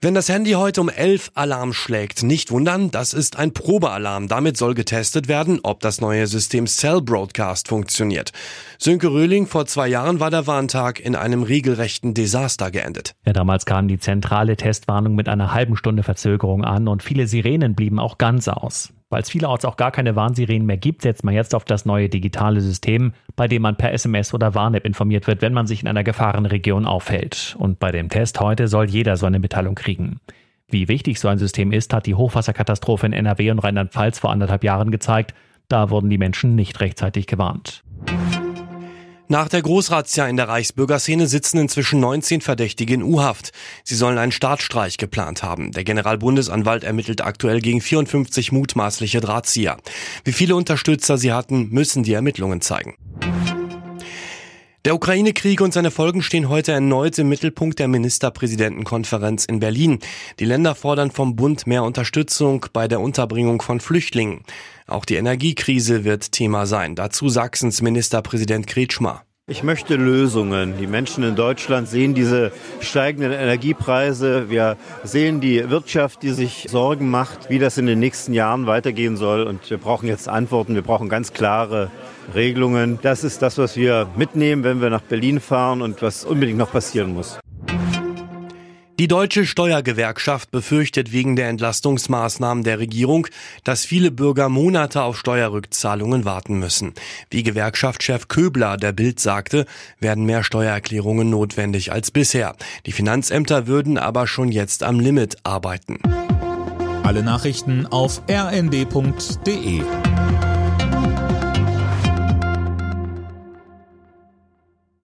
Wenn das Handy heute um 11 Alarm schlägt, nicht wundern, das ist ein Probealarm. Damit soll getestet werden, ob das neue System Cell Broadcast funktioniert. Sönke Röhling, vor zwei Jahren war der Warntag in einem regelrechten Desaster geendet. Ja, damals kam die zentrale Testwarnung mit einer halben Stunde Verzögerung an und viele Sirenen blieben auch ganz aus. Weil es vielerorts auch gar keine Warnsirenen mehr gibt, setzt man jetzt auf das neue digitale System, bei dem man per SMS oder Warn-App informiert wird, wenn man sich in einer Gefahrenregion aufhält. Und bei dem Test heute soll jeder so eine Mitteilung kriegen. Wie wichtig so ein System ist, hat die Hochwasserkatastrophe in NRW und Rheinland-Pfalz vor anderthalb Jahren gezeigt. Da wurden die Menschen nicht rechtzeitig gewarnt. Nach der Großrazzia in der Reichsbürgerszene sitzen inzwischen 19 Verdächtige in U-Haft. Sie sollen einen Staatsstreich geplant haben. Der Generalbundesanwalt ermittelt aktuell gegen 54 mutmaßliche Drahtzieher. Wie viele Unterstützer sie hatten, müssen die Ermittlungen zeigen. Der Ukraine-Krieg und seine Folgen stehen heute erneut im Mittelpunkt der Ministerpräsidentenkonferenz in Berlin. Die Länder fordern vom Bund mehr Unterstützung bei der Unterbringung von Flüchtlingen. Auch die Energiekrise wird Thema sein. Dazu Sachsens Ministerpräsident Kretschmer. Ich möchte Lösungen. Die Menschen in Deutschland sehen diese steigenden Energiepreise. Wir sehen die Wirtschaft, die sich Sorgen macht, wie das in den nächsten Jahren weitergehen soll. Und wir brauchen jetzt Antworten. Wir brauchen ganz klare Regelungen. Das ist das, was wir mitnehmen, wenn wir nach Berlin fahren und was unbedingt noch passieren muss. Die deutsche Steuergewerkschaft befürchtet wegen der Entlastungsmaßnahmen der Regierung, dass viele Bürger Monate auf Steuerrückzahlungen warten müssen. Wie Gewerkschaftschef Köbler der Bild sagte, werden mehr Steuererklärungen notwendig als bisher. Die Finanzämter würden aber schon jetzt am Limit arbeiten. Alle Nachrichten auf rnd.de